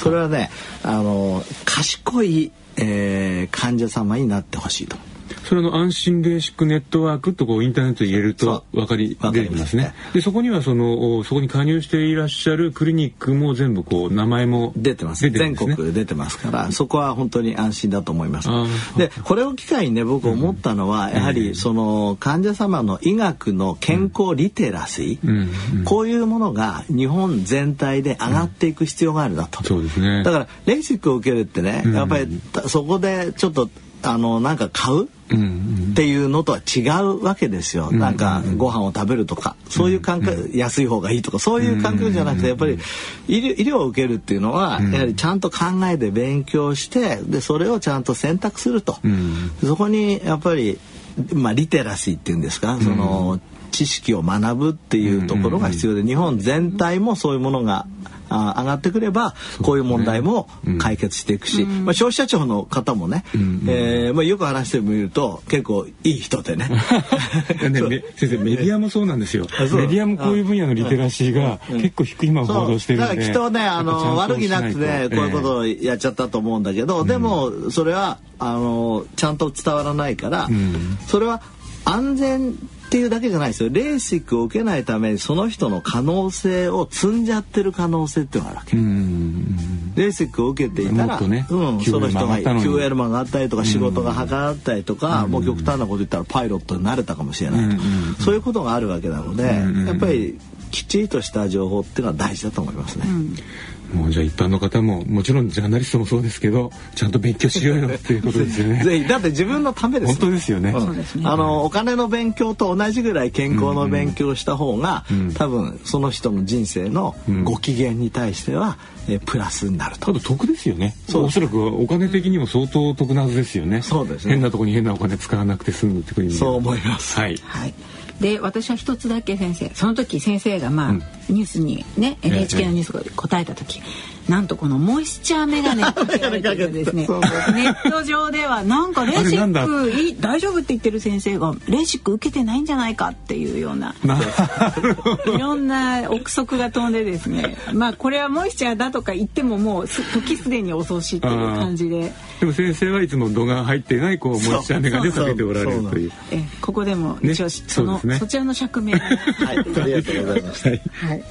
それはねあの賢い、えー、患者様になってほしいと。それの安心ベーシックネットワークとこうインターネットで入れると分かり出てきますね。でそこにはそのそこに加入していらっしゃるクリニックも全部こう名前も出てます。全国で出てますからそこは本当に安心だと思います。でこれを機会にね僕思ったのは、やはりその患者様の医学の健康リテラシー、こういうものが日本全体で上がっていく必要があるなと。そうですね。だからレーシックを受けるってねやっぱりそこでちょっとあのなんか買う？っていうのとは違うわけですよ、なんかご飯を食べるとか。そういう感覚、安い方がいいとか。そういう感覚じゃなくてやっぱり医療医療を受けるっていうのはやはりちゃんと考えて勉強してでそれをちゃんと選択すると、そこにやっぱり、まあ、リテラシーっていうんですか？その知識を学ぶっていうところが必要で日本全体もそういうものがあ上がってくればこういう問題も解決していくし、うん、まあ、消費者庁の方もね、うん、えー、まあ、よく話してみると結構いい人でね。ね先生メディアもそうなんですよ。メディアもこういう分野のリテラシーが結構低いまま報道してるんでだからきっとねあの悪気なくてねこういうことをやっちゃったと思うんだけど、えー、でもそれはあのちゃんと伝わらないから、うん、それは安全っていうだけじゃないですよ。レーシックを受けないためにその人の可能性を積んじゃってる可能性ってのがあるわけ。レーシックを受けていたら、ね、うん、その人が QL マンがあったりとか仕事がはかったりとか、もう極端なこと言ったらパイロットになれたかもしれないと、そういうことがあるわけなので、やっぱりきっちりとした情報っていうのは大事だと思いますね。うんもうじゃあ一般の方ももちろんジャーナリストもそうですけどちゃんと勉強しようよっていうことですよね。ぜひだって自分のためです、本当ですよね。あのお金の勉強と同じぐらい健康の勉強した方が、うんうん、多分その人の人生のご機嫌に対しては、えプラスになると。あと得ですよね。おそらくお金的にも相当得なはずですよね。そうですね。変なところに変なお金使わなくて済むってことに。そう思います。はい。はいで私は一つだけ先生その時先生がまあ、うん、ニュースにね NHK のニュースが答えた時、なんとこのモイスチャーメガネ かけられてですね。ネット上ではなんかレーシックいい大丈夫って言ってる先生がレーシック受けてないんじゃないかっていうような。いろんな憶測が飛んでですね。まあこれはモイスチャーだとか言ってももう時すでに遅しっていう感じで。でも先生はいつも度が入っていないこうモイスチャーメガネをかけておられるという。えここでも一応、ね、そのそ,、ね、そちらの釈明はい。ありがとうございます、はい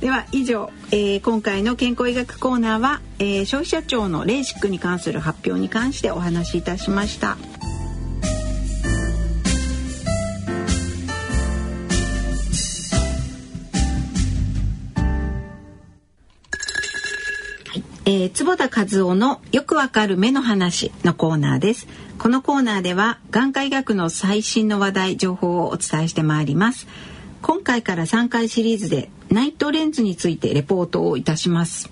では以上、えー、今回の健康医学コーナーは、えー、消費者庁のレーシックに関する発表に関してお話しいたしました。えー、坪田和夫のよくわかる目の話のコーナーです。このコーナーでは眼科医学の最新の話題、情報をお伝えしてまいります。今回から3回シリーズでナイトレンズについてレポートをいたします。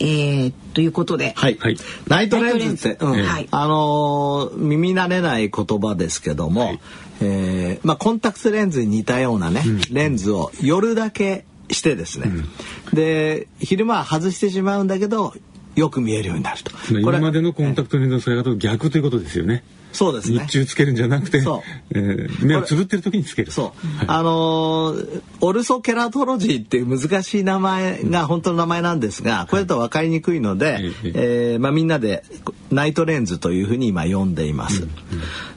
えー、ということで、はい、はい、ナイトレンズって、うん、はい、あのー、耳慣れない言葉ですけども、はい、えー、まあコンタクトレンズに似たようなね、うん、レンズを夜だけしてですね、うん、で昼間は外してしまうんだけどよく見えるようになると。今までのコンタクトレンズの使い方と逆ということですよね。そうですね。日中つけるんじゃなくて、そうえー、目をつぶってる時につける。そう。はい、あのー、オルソケラトロジーっていう難しい名前が本当の名前なんですが、これだと分かりにくいので、はい、えー、まあみんなでナイトレンズというふうに今呼んでいます。うんうん、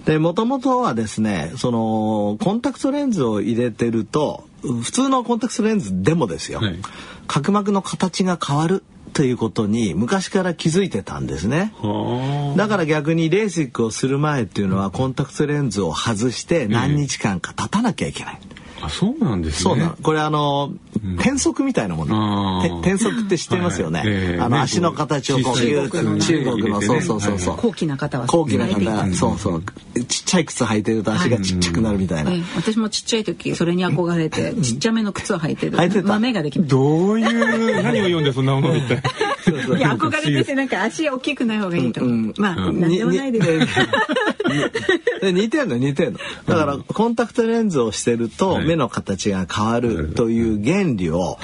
で、もともとはですね、そのコンタクトレンズを入れてると、普通のコンタクトレンズでもですよ、はい、角膜の形が変わるということに昔から気づいてたんですね。だから逆にレーシックをする前っていうのはコンタクトレンズを外して何日間か経たなきゃいけない、えあそうなんですね。そうなこれあの、転足みたいなもの。転足って知ってますよね。あの足の形をこう中国のそうそうそうそう。高貴な方は高貴な方。そうそう。ちっちゃい靴履いてると足がちっちゃくなるみたいな。私もちっちゃい時それに憧れてちっちゃめの靴を履いてる。履いてた。豆ができまどういう何を読んでそんなものみたい。いや憧れててなんか足大きくない方がいいと。まあなんでもないです。似てんの似てんの。だからコンタクトレンズをしてると目の形が変わるという原理を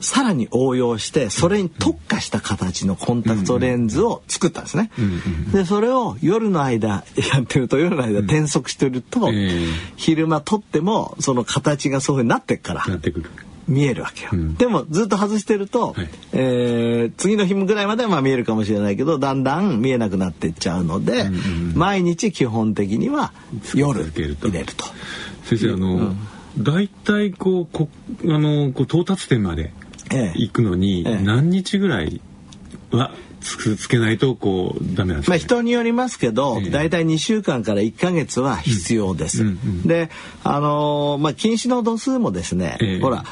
さらに応用してそれに特化した形のコンタクトレンズを作ったんですね。でそれを夜の間やってると夜の間転足してると昼間撮ってもその形がそういうふうになってっから。見えるわけよ、うん、でもずっと外してると、はい、えー、次の日ぐらいまではまあ見えるかもしれないけどだんだん見えなくなっていっちゃうので、うんうん、毎日基本的には夜入れると。先生あの、大体こうこあのこう到達点まで行くのに何日ぐらいはつつけないとこうダメなんですか、ね、まあ人によりますけど、大体2週間から1か月は必要です。うんうんうん、であのー、まあ禁止の度数もですね、えー、ほら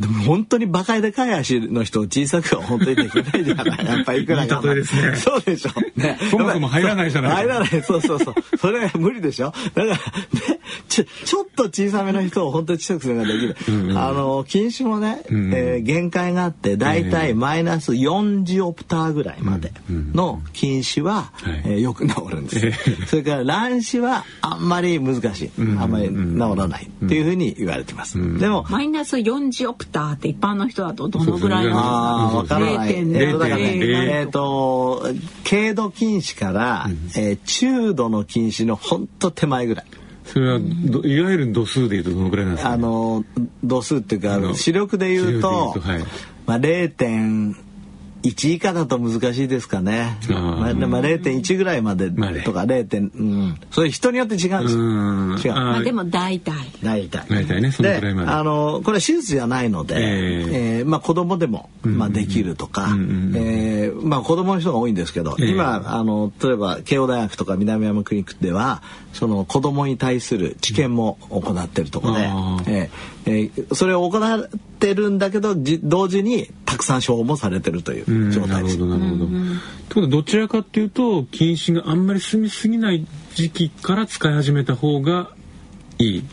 でも本当にバカでかい足の人を小さくは本当にできないじゃない。やっぱりいくらか。いいですね。そうでしょ。ね。そもそも入らないじゃない入らない。そうそうそう。それは無理でしょ。だからね、ちょ、ちょっと小さめの人を本当に小さくすることができる。うんうん、あの、近視もね、うんうん、えー、限界があって、だいたいマイナス4ジオプターぐらいまでの近視は、うんうん、えー、よく治るんです。それから乱視はあんまり難しい。あんまり治らないっていうふうに言われてます。でも、マイナス4ジオプターって一般の人だとどのぐらいなんですか。わからない。えっ、と軽度近視から、えー、中度の近視の本当手前ぐらい。それはいわゆる度数でいうとどのぐらいなんですか、ね、あの度数っていうか視力でいうと、はい、まあ0.1 1以下だと難しいですかね。まあ、まあ、0.1ぐらいまでとか 0. うん、それ人によって違うんですよ。違う。まあでも大体。大体。大体ね、そのくらいまで。あのこれは手術じゃないので、えー、えー、まあ子供でもまあできるとか、えー、まあ子供の人が多いんですけど、えー、今あの例えば慶応大学とか南山クリニックではその子供に対する治験も行ってるところで、えーえー、それを行ってるんだけど同時にたくさん処方もされてるという状態です。なるほどなるほど。ということはどちらかっていうと禁止があんまり進みすぎない時期から使い始めた方がいい。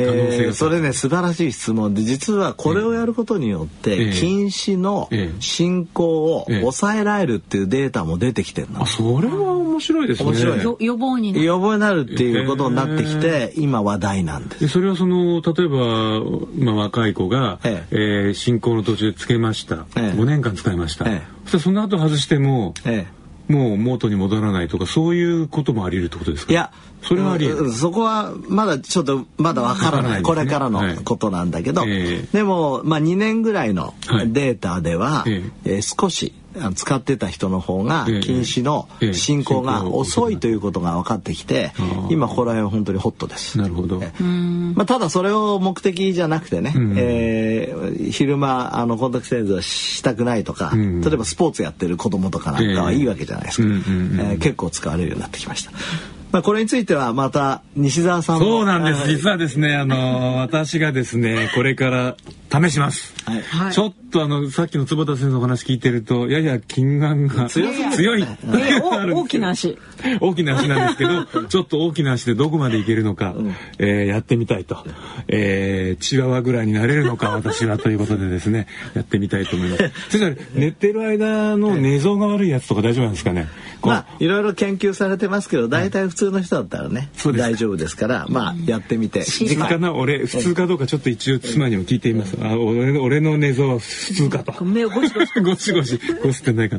えー、それね素晴らしい質問で実はこれをやることによって禁止の進行を抑えられるっていうデータも出てきてるの、あそれは面白いですね。面白い。予防に予防になるっていうことになってきて今話題なんです。それはその例えば、まあ、若い子が、ええ。えー、進行の途中でつけました、ええ、5年間使いました、ええ、そしたらその後外しても、ええもう元に戻らないとかそういうこともあり得るってことですか？いやそれはあり得る。そこはまだちょっとまだわからない、ね、これからのことなんだけど、はいえ。ー、でも、まあ、2年ぐらいのデータでは、はい、えー、少し使ってた人の方が禁止の進行が遅いということが分かってきて今ここら辺は本当にホットです。なるほど。まあただそれを目的じゃなくてね、えー、昼間あのコンタクトレンズはしたくないとか、例えばスポーツやってる子供とかなんかはいいわけじゃないですか。え結構使われるようになってきました。まあ、これについてはまた西澤さんそうなんです。実はですね、あの、私がですね、これから試します。はい、ちょっとあの、さっきの坪田先生の話聞いてると、やや金眼が強い。強い。大きな足。大きな足なんですけど、ちょっと大きな足でどこまでいけるのか、うん、えー、やってみたいと。えー、チワワぐらいになれるのか、私はということでですね、やってみたいと思います。それ寝てる間の寝相が悪いやつとか大丈夫なんですかね？まあ、いろいろ研究されてますけど、大体普通の人だったらね、大丈夫ですから、まあ、やってみて。普通かな俺、普通かどうかちょっと一応妻にも聞いてみます。あ俺俺の寝相は普通かと。目をゴシゴシ。ゴシゴシ、こすってないか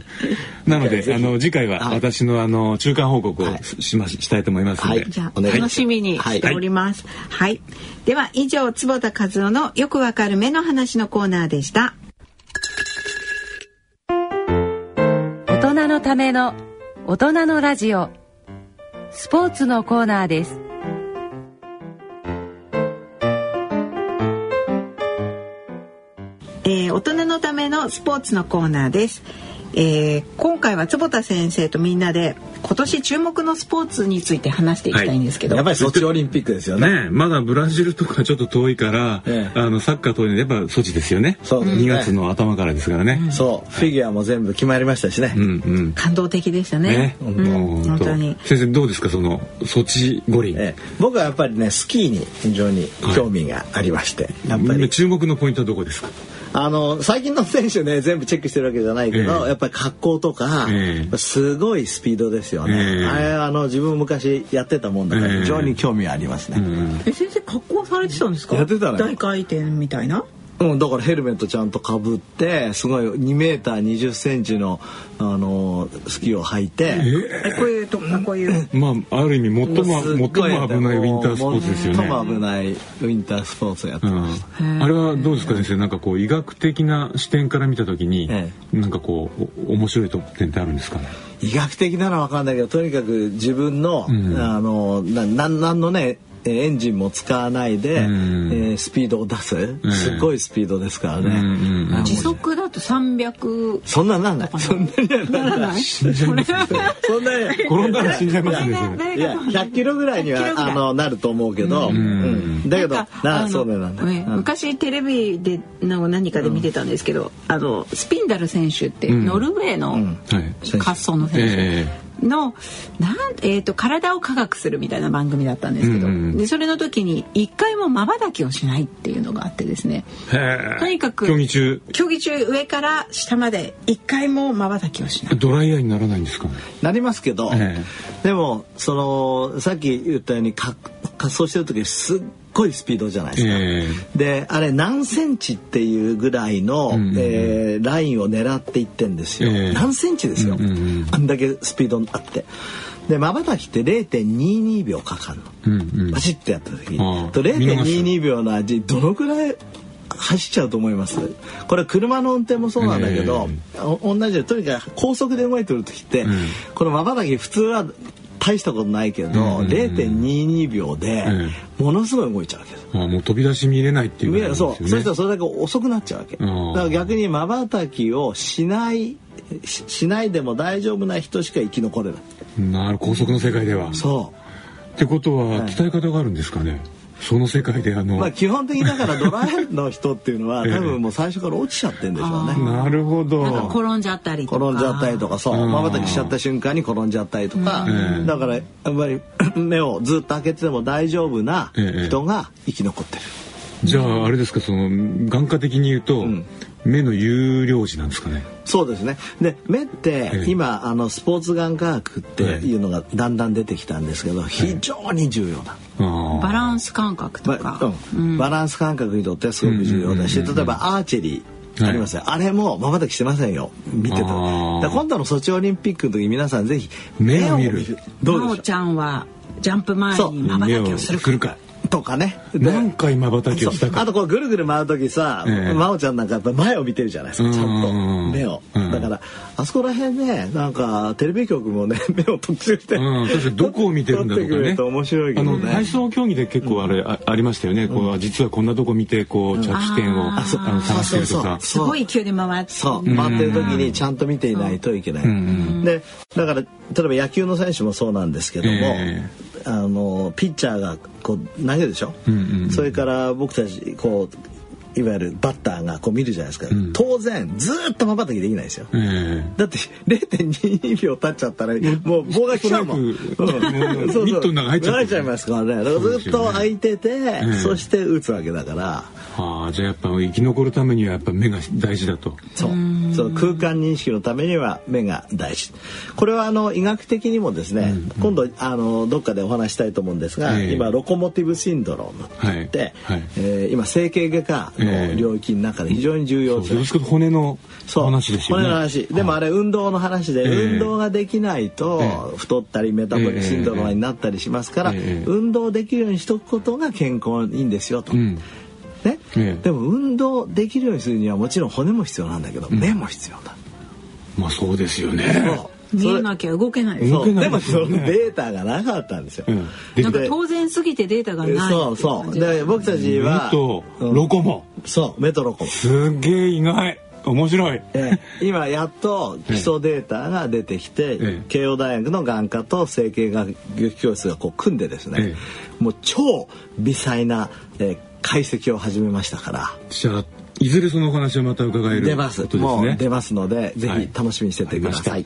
なので、あの、次回は私のあの、中間報告をしま、したいと思いますので。じゃあ、楽しみにしております。はい。では、以上、坪田和夫のよくわかる目の話のコーナーでした。大人のための大人のラジオスポーツのコーナーですえー、大人のためのスポーツのコーナーです。えー、今回は坪田先生とみんなで今年注目のスポーツについて話していきたいんですけど、はい、やっぱりソチオリンピックですよね、ね、まだブラジルとかちょっと遠いから、ええ、あのサッカー遠いのやっぱソチですよね。そう2月の頭からですからね、う。ん、そうフィギュアも全部決まりましたしね、うんうん、感動的でしたね。ね、うん、本当。に。先生どうですかそのソチ五輪、ええ、僕はやっぱりねスキーに非常に興味がありまして、はい、やっぱり。注目のポイントはどこですか？あの最近の選手ね 全部チェックしてるわけじゃないけど、えー、やっぱり格好とか、えー、すごいスピードですよね、えー、あれあの自分昔やってたもんだから非常に興味ありますね、え先生格好されてたんですか？やってた大回転みたいな？うん、だからヘルメットちゃんとかぶってすごい2メーター20センチのあのスキーを履いてえこういうとこういう。まあある意味最も最も危ないウィンタースポーツですよね。最も危ないウィンタースポーツをやってました、うん、あれはどうですか先生？なんかこう医学的な視点から見た時に、ええ、なんかこう面白い点ってあるんですかね？医学的なのは分かんないけどとにかく自分の、うん、あのななんのねエンジンも使わないで、えー、スピードを出す、すごいスピードですからね、時速だと300そんななんない。そんなにならないそんなに。転んだら死んじゃいますね。いや100キロぐらいにはあのなると思うけど、だけどなそうなん。だ、昔テレビでの何かで見てたんですけど、あのスピンダル選手ってノルウェーの滑走の選手、のなん、えーと、体を科学するみたいな番組だったんですけど、うんうん、でそれの時に一回もまばたきをしないっていうのがあってですね。とにかく競技中。競技中上から下まで一回もまばたきをしない。ドライヤーにならないんですか、なりますけど、でもそのさっき言ったように滑走してる時すっごいスピードじゃないですか。えー、であれ何センチっていうぐらいの、うんうん、えー、ラインを狙っていってんですよ。えー、何センチですよ、うんうん、あんだけスピードあって。でまばたきって0.22秒かかるの、うんうん、バチッとやった時に。と0.22秒の味どのくらい走っちゃうと思います？これ車の運転もそうなんだけど、えー、同じでとにかく高速で動いてる時って、うん、このまばたき普通は大したことないけど、うんうんうん、0.22秒でものすごい動いちゃうわけです。あもう飛び出し見れないっていう、ね、そうそしたらそれだけ遅くなっちゃうわけ。だから逆にまばたきをしないしないでも大丈夫な人しか生き残れない。なる高速の世界では。そう。ってことは鍛え方があるんですかね。その世界であの、まあ、基本的にだからドライの人っていうのは 多分もう最初から落ちちゃってんでしょうね。なるほど。転んじゃったり転んじゃったりとかそうまばたきしちゃった瞬間に転んじゃったりとか、だからやっぱり 目をずっと開けてても大丈夫な人が生き残ってる。じゃああれですかその眼科的に言うと、うん、目の有料児なんですかね。そうですね。で目って今、あのスポーツ眼科学っていうのがだんだん出てきたんですけど、非常に重要だ。バランス感覚とか、うん、バランス感覚にとってはすごく重要だし、例えばアーチェリー。ありますね、あれもまばたきしてませんよ。見てた今度のソチオリンピックの時皆さんぜひ目を見る。どうでしょう？ちゃんはジャンプ前にまばたきをするかとかね。何回瞬きをしたか。あとこうぐるぐる回る時さ、え真央ちゃんなんかやっぱ前を見てるじゃないですか、ちゃんと。目を。だから、あそこら辺ね、なんかテレビ局もね、目を特集して。うん、確かにどこを見てるんだろうかね。面白いけどね。体操競技で結構あれ、ありましたよね。こう実はこんなとこ見て、こう着地点をあの探してるとか。すごい勢いで回って。そう、回ってる時にちゃんと見ていないといけない。で、だから、例えば野球の選手もそうなんですけども、あのピッチャーがこう投げるでしょ、うんうんうん、それから僕たちこういわゆるバッターがこう見るじゃないですか、うん、当然ずっとまばたきできないですよ、えー、だって0.22秒経っちゃったらもう棒が来ちゃうもん、うん、そうそう。ミットの中入っちゃっちゃいますからね。だからずっと空いててそ,、して打つわけだから、はあじゃあやっぱ生き残るためにはやっぱ目が大事だと。そう。その空間認識のためには目が大事。これはあの医学的にもですね、うん。うん、今度あのどっかでお話したいと思うんですが、えー、今ロコモティブシンドロームって言って、はい。はい、えー、今整形外科の領域の中で非常に重要です、えー、骨の話ですよね。骨の話。でもあれ運動の話で、運動ができないと太ったりメタボリシンドロームになったりしますから、運動できるようにしとくことが健康にいいんですよと。うん。ね、でも運動できるようにするにはもちろん骨も必要なんだけど、うん、目も必要だ。まあそうですよね。見えなきゃ動けない。動けない。でもそのデータがなかったんですよ。なんか当然すぎてデータがない。そうそう。で僕たちはロコモ。そうメトロコモ。すげえ意外。面白い、え今やっと基礎データが出てきて、え慶応大学の眼科と整形学教室がこう組んでですね、もう超微細な、え解析を始めましたから。じゃあいずれそのお話をまた伺える出ます、ね、もう出ますのでぜひ楽しみにしててください、はい、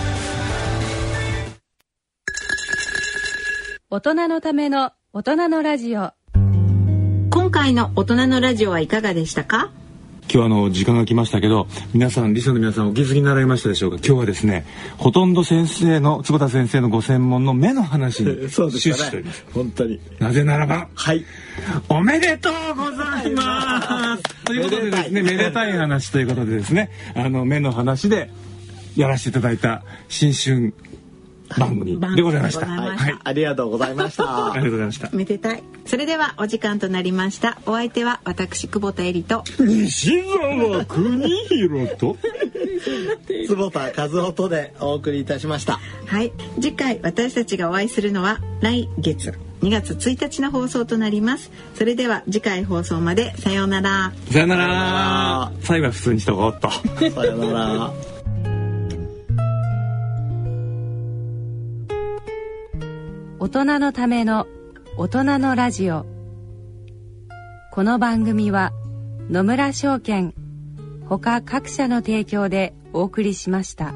大人のための大人のラジオ。今回の大人のラジオはいかがでしたか？今日あの時間が来ましたけど皆さんリスナーの皆さんお気づきになられましたでしょうか？今日はですねほとんど先生の坪田先生のご専門の目の話に 終始しております、本当に。なぜならばはい。おめでとうございます。ということでですねめでたい話ということでですねあの目の話でやらせていただいた新春番組でございました。はい、ありがとうございました。ありがとうございました。めでたい。それではお時間となりました。お相手は私久保田恵里と西澤邦弘と 坪田和夫とでお送りいたしました。はい、次回私たちがお会いするのは来月2月1日の放送となります。それでは次回放送までさようなら。さようなら。最後は普通にしとこうっと。さようなら。大人のための大人のラジオこの番組は野村証券ほか各社の提供でお送りしました。